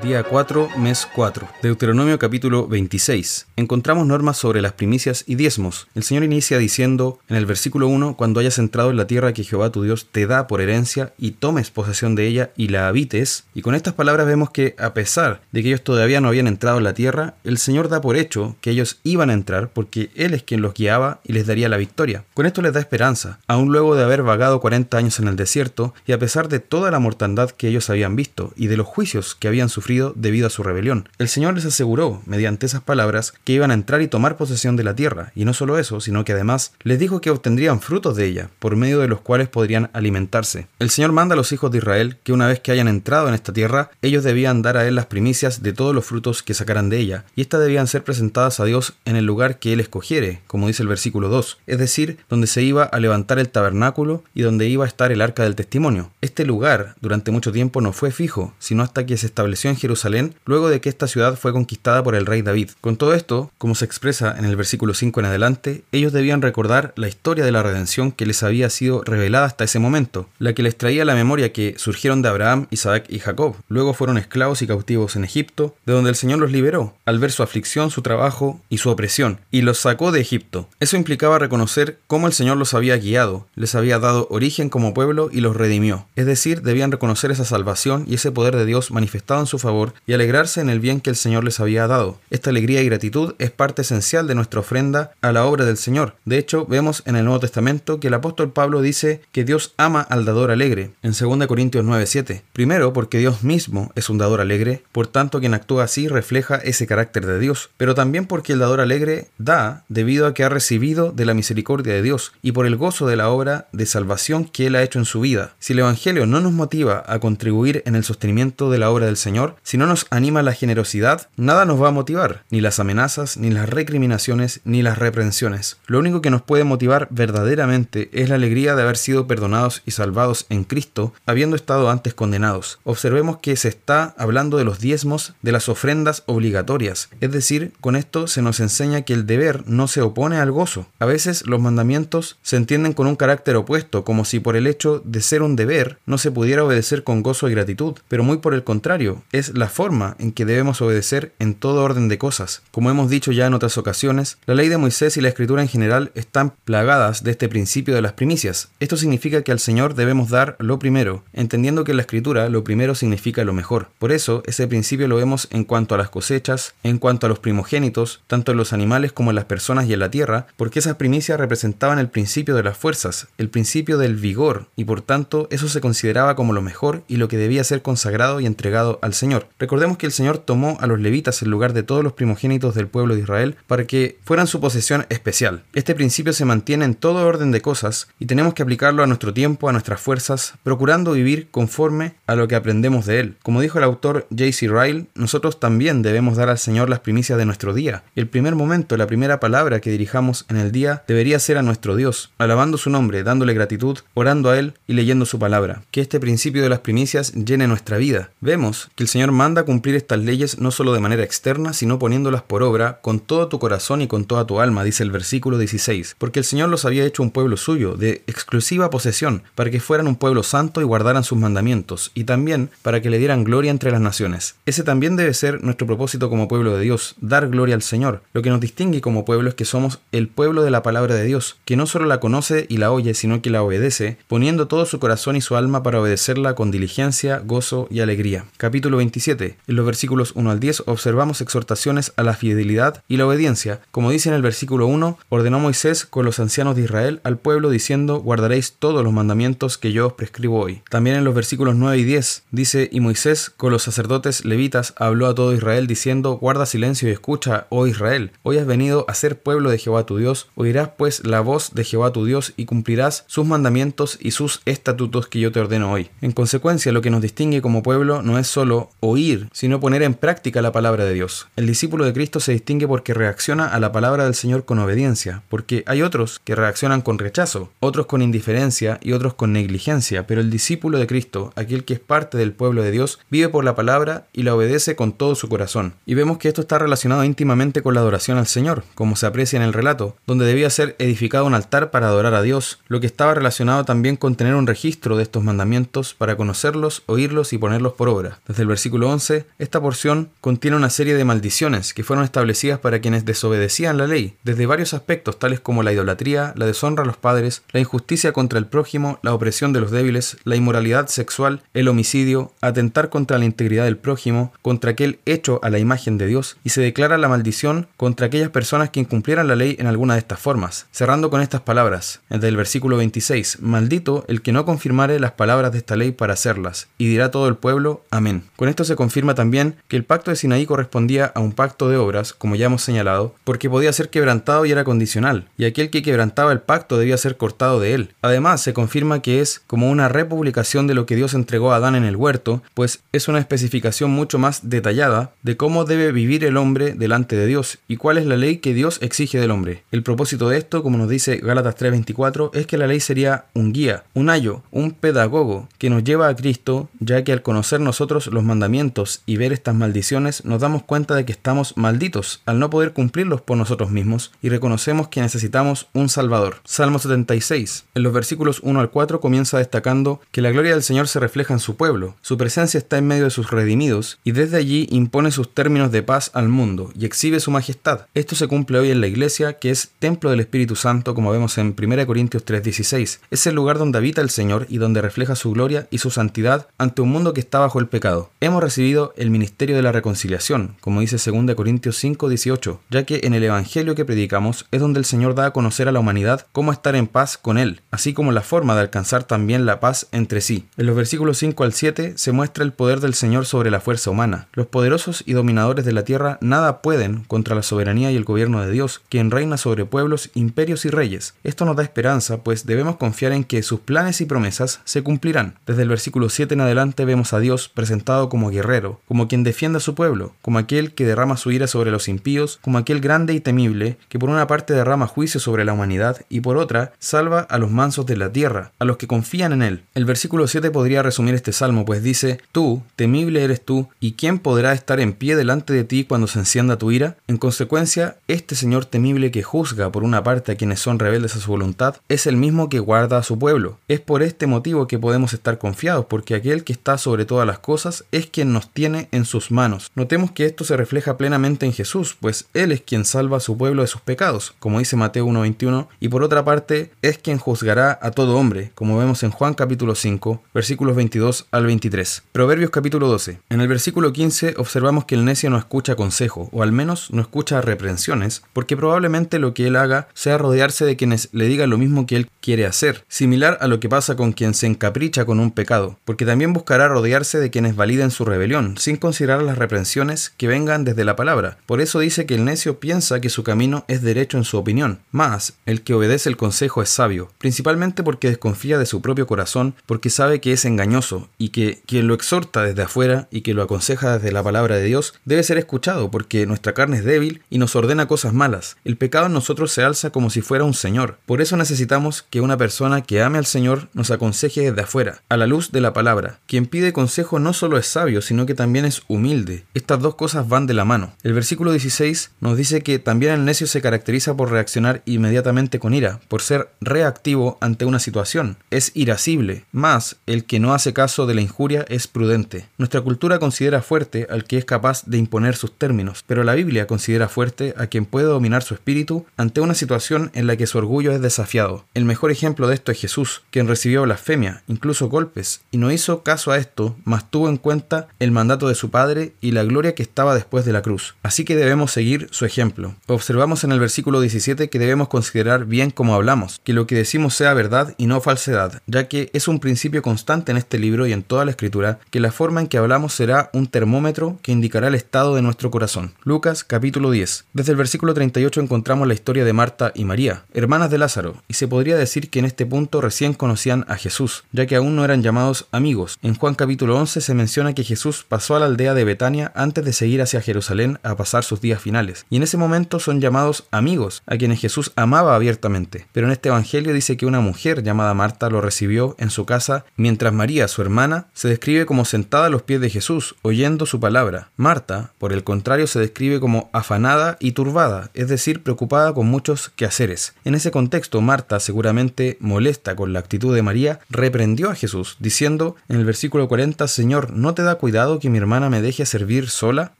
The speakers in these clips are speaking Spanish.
Día 4, mes 4. Deuteronomio capítulo 26. Encontramos normas sobre las primicias y diezmos. El Señor inicia diciendo en el versículo 1, cuando hayas entrado en la tierra que Jehová tu Dios te da por herencia y tomes posesión de ella y la habites. Y con estas palabras vemos que a pesar de que ellos todavía no habían entrado en la tierra, el Señor da por hecho que ellos iban a entrar porque Él es quien los guiaba y les daría la victoria. Con esto les da esperanza, aun luego de haber vagado 40 años en el desierto y a pesar de toda la mortandad que ellos habían visto y de los juicios que habían sufrido debido a su rebelión. El Señor les aseguró, mediante esas palabras, que iban a entrar y tomar posesión de la tierra, y no solo eso, sino que además les dijo que obtendrían frutos de ella, por medio de los cuales podrían alimentarse. El Señor manda a los hijos de Israel que una vez que hayan entrado en esta tierra, ellos debían dar a Él las primicias de todos los frutos que sacaran de ella, y éstas debían ser presentadas a Dios en el lugar que Él escogiere, como dice el versículo 2, es decir, donde se iba a levantar el tabernáculo y donde iba a estar el arca del testimonio. Este lugar durante mucho tiempo no fue fijo, sino hasta que se estableció en Jerusalén luego de que esta ciudad fue conquistada por el rey David. Con todo esto, como se expresa en el versículo 5 en adelante, ellos debían recordar la historia de la redención que les había sido revelada hasta ese momento, la que les traía la memoria que surgieron de Abraham, Isaac y Jacob. Luego fueron esclavos y cautivos en Egipto, de donde el Señor los liberó, al ver su aflicción, su trabajo y su opresión, y los sacó de Egipto. Eso implicaba reconocer cómo el Señor los había guiado, les había dado origen como pueblo y los redimió. Es decir, debían reconocer esa salvación y ese poder de Dios manifestado en su favor y alegrarse en el bien que el Señor les había dado. Esta alegría y gratitud es parte esencial de nuestra ofrenda a la obra del Señor. De hecho, vemos en el Nuevo Testamento que el apóstol Pablo dice que Dios ama al dador alegre, en 2 Corintios 9:7. Primero, porque Dios mismo es un dador alegre, por tanto quien actúa así refleja ese carácter de Dios, pero también porque el dador alegre da debido a que ha recibido de la misericordia de Dios y por el gozo de la obra de salvación que Él ha hecho en su vida. Si el Evangelio no nos motiva a contribuir en el sostenimiento de la obra del Señor, si no nos anima la generosidad, nada nos va a motivar, ni las amenazas, ni las recriminaciones, ni las reprensiones. Lo único que nos puede motivar verdaderamente es la alegría de haber sido perdonados y salvados en Cristo, habiendo estado antes condenados. Observemos que se está hablando de los diezmos, de las ofrendas obligatorias, es decir, con esto se nos enseña que el deber no se opone al gozo. A veces los mandamientos se entienden con un carácter opuesto, como si por el hecho de ser un deber no se pudiera obedecer con gozo y gratitud, pero muy por el contrario, es la forma en que debemos obedecer en todo orden de cosas. Como hemos dicho ya en otras ocasiones, la ley de Moisés y la escritura en general están plagadas de este principio de las primicias. Esto significa que al Señor debemos dar lo primero, entendiendo que en la escritura lo primero significa lo mejor. Por eso, ese principio lo vemos en cuanto a las cosechas, en cuanto a los primogénitos, tanto en los animales como en las personas y en la tierra, porque esas primicias representaban el principio de las fuerzas, el principio del vigor, y por tanto eso se consideraba como lo mejor y lo que debía ser consagrado y entregado al Señor. Recordemos que el Señor tomó a los levitas en lugar de todos los primogénitos del pueblo de Israel para que fueran su posesión especial. Este principio se mantiene en todo orden de cosas y tenemos que aplicarlo a nuestro tiempo, a nuestras fuerzas, procurando vivir conforme a lo que aprendemos de él. Como dijo el autor J.C. Ryle, nosotros también debemos dar al Señor las primicias de nuestro día. El primer momento, la primera palabra que dirijamos en el día debería ser a nuestro Dios, alabando su nombre, dándole gratitud, orando a Él y leyendo su palabra. Que este principio de las primicias llene nuestra vida. Vemos que el Señor manda cumplir estas leyes no solo de manera externa, sino poniéndolas por obra con todo tu corazón y con toda tu alma, dice el versículo 16, porque el Señor los había hecho un pueblo suyo, de exclusiva posesión, para que fueran un pueblo santo y guardaran sus mandamientos, y también para que le dieran gloria entre las naciones. Ese también debe ser nuestro propósito como pueblo de Dios, dar gloria al Señor. Lo que nos distingue como pueblo es que somos el pueblo de la palabra de Dios, que no solo la conoce y la oye, sino que la obedece, poniendo todo su corazón y su alma para obedecerla con diligencia, gozo y alegría. Capítulo 27 en los versículos 1 al 10 observamos exhortaciones a la fidelidad y la obediencia. Como dice en el versículo 1, ordenó Moisés con los ancianos de Israel al pueblo diciendo, guardaréis todos los mandamientos que yo os prescribo hoy. También en los versículos 9 y 10 dice, y Moisés con los sacerdotes levitas habló a todo Israel diciendo, guarda silencio y escucha, oh Israel, hoy has venido a ser pueblo de Jehová tu Dios, oirás pues la voz de Jehová tu Dios y cumplirás sus mandamientos y sus estatutos que yo te ordeno hoy. En consecuencia, lo que nos distingue como pueblo no es solo oír, sino poner en práctica la palabra de Dios. El discípulo de Cristo se distingue porque reacciona a la palabra del Señor con obediencia, porque hay otros que reaccionan con rechazo, otros con indiferencia y otros con negligencia, pero el discípulo de Cristo, aquel que es parte del pueblo de Dios, vive por la palabra y la obedece con todo su corazón. Y vemos que esto está relacionado íntimamente con la adoración al Señor, como se aprecia en el relato, donde debía ser edificado un altar para adorar a Dios, lo que estaba relacionado también con tener un registro de estos mandamientos para conocerlos, oírlos y ponerlos por obra. Desde el versículo 11, esta porción contiene una serie de maldiciones que fueron establecidas para quienes desobedecían la ley, desde varios aspectos tales como la idolatría, la deshonra a los padres, la injusticia contra el prójimo, la opresión de los débiles, la inmoralidad sexual, el homicidio, atentar contra la integridad del prójimo, contra aquel hecho a la imagen de Dios, y se declara la maldición contra aquellas personas que incumplieran la ley en alguna de estas formas. Cerrando con estas palabras, desde el versículo 26, maldito el que no confirmare las palabras de esta ley para hacerlas, y dirá todo el pueblo, amén. Esto se confirma también que el pacto de Sinaí correspondía a un pacto de obras, como ya hemos señalado, porque podía ser quebrantado y era condicional, y aquel que quebrantaba el pacto debía ser cortado de él. Además, se confirma que es como una republicación de lo que Dios entregó a Adán en el huerto, pues es una especificación mucho más detallada de cómo debe vivir el hombre delante de Dios y cuál es la ley que Dios exige del hombre. El propósito de esto, como nos dice Gálatas 3:24, es que la ley sería un guía, un ayo, un pedagogo que nos lleva a Cristo, ya que al conocer nosotros los mandamientos y ver estas maldiciones, nos damos cuenta de que estamos malditos al no poder cumplirlos por nosotros mismos y reconocemos que necesitamos un Salvador. Salmo 76. En los versículos 1 al 4 comienza destacando que la gloria del Señor se refleja en su pueblo, su presencia está en medio de sus redimidos y desde allí impone sus términos de paz al mundo y exhibe su majestad. Esto se cumple hoy en la iglesia, que es templo del Espíritu Santo, como vemos en 1 Corintios 3:16. Es el lugar donde habita el Señor y donde refleja su gloria y su santidad ante un mundo que está bajo el pecado. Hemos recibido el ministerio de la reconciliación, como dice 2 Corintios 5:18, ya que en el Evangelio que predicamos es donde el Señor da a conocer a la humanidad cómo estar en paz con Él, así como la forma de alcanzar también la paz entre sí. En los versículos 5 al 7 se muestra el poder del Señor sobre la fuerza humana. Los poderosos y dominadores de la tierra nada pueden contra la soberanía y el gobierno de Dios, quien reina sobre pueblos, imperios y reyes. Esto nos da esperanza, pues debemos confiar en que sus planes y promesas se cumplirán. Desde el versículo 7 en adelante vemos a Dios presentado como guerrero, como quien defiende a su pueblo, como aquel que derrama su ira sobre los impíos, como aquel grande y temible que por una parte derrama juicio sobre la humanidad y por otra salva a los mansos de la tierra, a los que confían en él. El versículo 7 podría resumir este salmo, pues dice, Tú, temible eres tú, ¿y quién podrá estar en pie delante de ti cuando se encienda tu ira? En consecuencia, este Señor temible que juzga por una parte a quienes son rebeldes a su voluntad, es el mismo que guarda a su pueblo. Es por este motivo que podemos estar confiados, porque aquel que está sobre todas las cosas es quien nos tiene en sus manos. Notemos que esto se refleja plenamente en Jesús, pues Él es quien salva a su pueblo de sus pecados, como dice Mateo 1.21, y por otra parte es quien juzgará a todo hombre, como vemos en Juan capítulo 5, versículos 22 al 23. Proverbios capítulo 12. En el versículo 15 observamos que el necio no escucha consejo, o al menos no escucha reprensiones, porque probablemente lo que él haga sea rodearse de quienes le digan lo mismo que él quiere hacer, similar a lo que pasa con quien se encapricha con un pecado, porque también buscará rodearse de quienes validen su rebelión, sin considerar las reprensiones que vengan desde la palabra. Por eso dice que el necio piensa que su camino es derecho en su opinión, más el que obedece el consejo es sabio, principalmente porque desconfía de su propio corazón, porque sabe que es engañoso y que quien lo exhorta desde afuera y que lo aconseja desde la palabra de Dios debe ser escuchado, porque nuestra carne es débil y nos ordena cosas malas. El pecado en nosotros se alza como si fuera un Señor. Por eso necesitamos que una persona que ame al Señor nos aconseje desde afuera, a la luz de la palabra. Quien pide consejo no solo es sabio, sino que también es humilde. Estas dos cosas van de la mano. El versículo 16 nos dice que también el necio se caracteriza por reaccionar inmediatamente con ira, por ser reactivo ante una situación. Es irascible, más el que no hace caso de la injuria es prudente. Nuestra cultura considera fuerte al que es capaz de imponer sus términos, pero la Biblia considera fuerte a quien puede dominar su espíritu ante una situación en la que su orgullo es desafiado. El mejor ejemplo de esto es Jesús, quien recibió blasfemia, incluso golpes, y no hizo caso a esto, mas tuvo en cuenta el mandato de su Padre y la gloria que estaba después de la cruz. Así que debemos seguir su ejemplo. Observamos en el versículo 17 que debemos considerar bien cómo hablamos, que lo que decimos sea verdad y no falsedad, ya que es un principio constante en este libro y en toda la escritura que la forma en que hablamos será un termómetro que indicará el estado de nuestro corazón. Lucas capítulo 10. Desde el versículo 38 encontramos la historia de Marta y María, hermanas de Lázaro, y se podría decir que en este punto recién conocían a Jesús, ya que aún no eran llamados amigos. En Juan capítulo 11 se menciona que Jesús pasó a la aldea de Betania antes de seguir hacia Jerusalén a pasar sus días finales, y en ese momento son llamados amigos, a quienes Jesús amaba abiertamente. Pero en este Evangelio dice que una mujer llamada Marta lo recibió en su casa, mientras María, su hermana, se describe como sentada a los pies de Jesús, oyendo su palabra. Marta, por el contrario, se describe como afanada y turbada, es decir, preocupada con muchos quehaceres. En ese contexto, Marta, seguramente molesta con la actitud de María, reprendió a Jesús, diciendo en el versículo 40, Señor, ¿no te da cuidado que mi hermana me deje servir sola?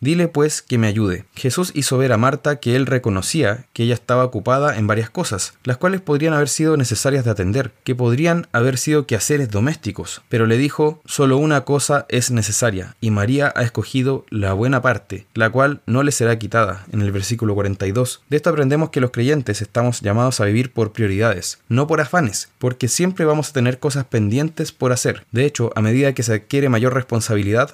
Dile pues que me ayude. Jesús hizo ver a Marta que él reconocía que ella estaba ocupada en varias cosas, las cuales podrían haber sido necesarias de atender, que podrían haber sido quehaceres domésticos, pero le dijo, solo una cosa es necesaria, y María ha escogido la buena parte, la cual no le será quitada, en el versículo 42. De esto aprendemos que los creyentes estamos llamados a vivir por prioridades, no por afanes, porque siempre vamos a tener cosas pendientes por hacer. De hecho, a medida que se adquiere mayor responsabilidad,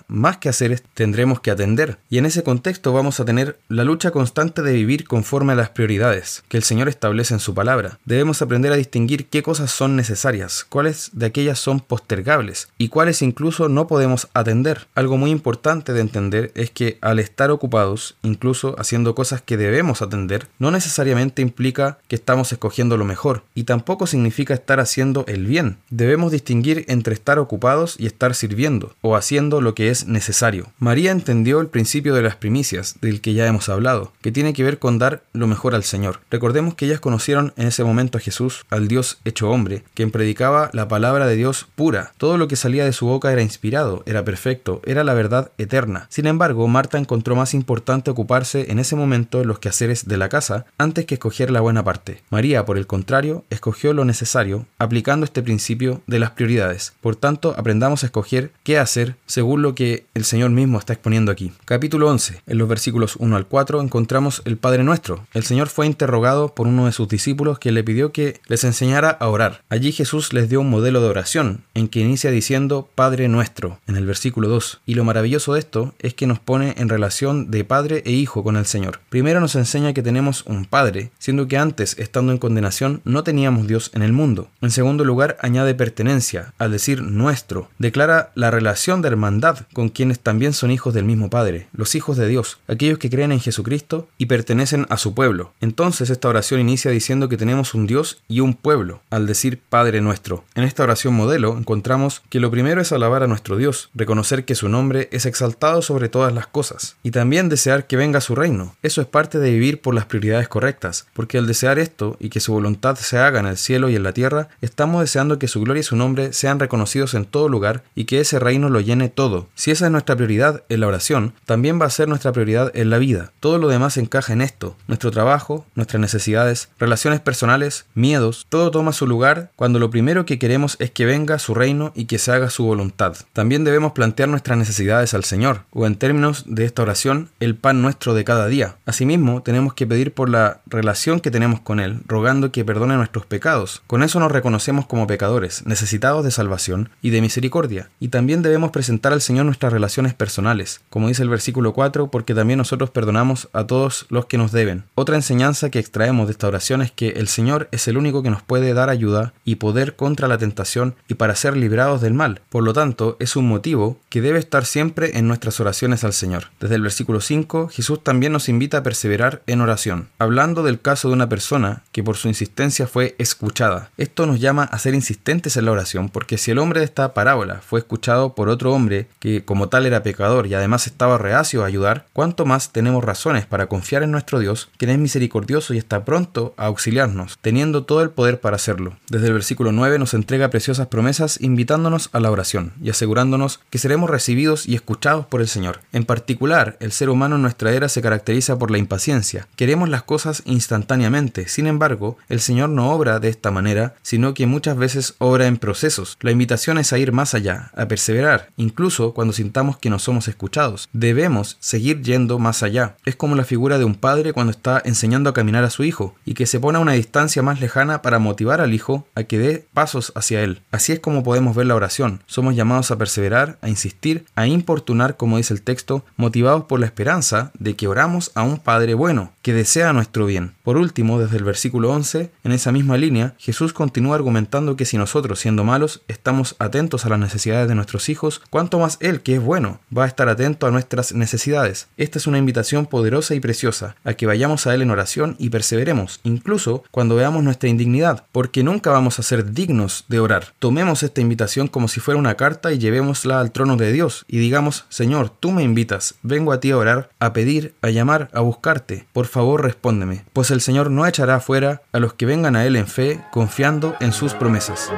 más que hacer tendremos que atender, y en ese contexto vamos a tener la lucha constante de vivir conforme a las prioridades que el Señor establece en su palabra. Debemos aprender a distinguir qué cosas son necesarias, cuáles de aquellas son postergables y cuáles incluso no podemos atender. Algo muy importante de entender es que al estar ocupados, incluso haciendo cosas que debemos atender, no necesariamente implica que estamos escogiendo lo mejor y tampoco significa estar haciendo el bien. Debemos distinguir entre estar ocupados y estar sirviendo o haciendo lo que es necesario. María entendió el principio de las primicias, del que ya hemos hablado, que tiene que ver con dar lo mejor al Señor. Recordemos que ellas conocieron en ese momento a Jesús, al Dios hecho hombre, quien predicaba la palabra de Dios pura. Todo lo que salía de su boca era inspirado, era perfecto, era la verdad eterna. Sin embargo, Marta encontró más importante ocuparse en ese momento en los quehaceres de la casa antes que escoger la buena parte. María, por el contrario, escogió lo necesario, aplicando este principio de las prioridades. Por tanto, aprendamos a escoger qué hacer según lo que el Señor mismo está exponiendo aquí. Capítulo 11. En los versículos 1 al 4 encontramos el Padre Nuestro. El Señor fue interrogado por uno de sus discípulos que le pidió que les enseñara a orar. Allí Jesús les dio un modelo de oración en que inicia diciendo Padre Nuestro en el versículo 2. Y lo maravilloso de esto es que nos pone en relación de Padre e Hijo con el Señor. Primero nos enseña que tenemos un Padre, siendo que antes, estando en condenación, no teníamos Dios en el mundo. En segundo lugar, añade pertenencia, al decir nuestro. Declara la relación de hermandad con quienes también son hijos del mismo Padre, los hijos de Dios, aquellos que creen en Jesucristo y pertenecen a su pueblo. Entonces esta oración inicia diciendo que tenemos un Dios y un pueblo, al decir Padre nuestro. En esta oración modelo encontramos que lo primero es alabar a nuestro Dios, reconocer que su nombre es exaltado sobre todas las cosas, y también desear que venga su reino. Eso es parte de vivir por las prioridades correctas, porque al desear esto y que su voluntad se haga en el cielo y en la tierra, estamos deseando que su gloria y su nombre sean reconocidos en todo lugar y que ese reino lo llene todo. Si esa es nuestra prioridad en la oración, también va a ser nuestra prioridad en la vida. Todo lo demás encaja en esto. Nuestro trabajo, nuestras necesidades, relaciones personales, miedos, todo toma su lugar cuando lo primero que queremos es que venga su reino y que se haga su voluntad. También debemos plantear nuestras necesidades al Señor, o en términos de esta oración, el pan nuestro de cada día. Asimismo, tenemos que pedir por la relación que tenemos con Él, rogando que perdone nuestros pecados. Con eso nos reconocemos como pecadores, necesitados de salvación y de misericordia. Y también debemos presentar al Señor nuestras relaciones personales, como dice el versículo 4, porque también nosotros perdonamos a todos los que nos deben. Otra enseñanza que extraemos de esta oración es que el Señor es el único que nos puede dar ayuda y poder contra la tentación y para ser librados del mal. Por lo tanto, es un motivo que debe estar siempre en nuestras oraciones al Señor. Desde el versículo 5, Jesús también nos invita a perseverar en oración, hablando del caso de una persona que por su insistencia fue escuchada. Esto nos llama a ser insistentes en la oración, porque si el hombre de esta parábola fue escuchado por otro hombre que como tal era pecador y además estaba reacio a ayudar, cuánto más tenemos razones para confiar en nuestro Dios, quien es misericordioso y está pronto a auxiliarnos, teniendo todo el poder para hacerlo. Desde el versículo 9 nos entrega preciosas promesas invitándonos a la oración y asegurándonos que seremos recibidos y escuchados por el Señor. En particular, el ser humano en nuestra era se caracteriza por la impaciencia. Queremos las cosas instantáneamente, sin embargo, el Señor no obra de esta manera, sino que muchas veces obra en procesos. La invitación es a ir más allá, a perseverar, incluso cuando sintamos que no somos escuchados. Debemos seguir yendo más allá. Es como la figura de un padre cuando está enseñando a caminar a su hijo y que se pone a una distancia más lejana para motivar al hijo a que dé pasos hacia él. Así es como podemos ver la oración. Somos llamados a perseverar, a insistir, a importunar, como dice el texto, motivados por la esperanza de que oramos a un Padre bueno, que desea nuestro bien. Por último, desde el versículo 11, en esa misma línea, Jesús continúa argumentando que si nosotros, siendo malos, estamos atentos a las necesidades de nuestros hijos, cuánto más Él, que es bueno, va a estar atento a nuestras necesidades. Esta es una invitación poderosa y preciosa, a que vayamos a Él en oración y perseveremos, incluso cuando veamos nuestra indignidad, porque nunca vamos a ser dignos de orar. Tomemos esta invitación como si fuera una carta y llevémosla al trono de Dios y digamos, Señor, tú me invitas, vengo a ti a orar, a pedir, a llamar, a buscarte. Por favor, respóndeme, pues el Señor no echará fuera a los que vengan a Él en fe, confiando en sus promesas.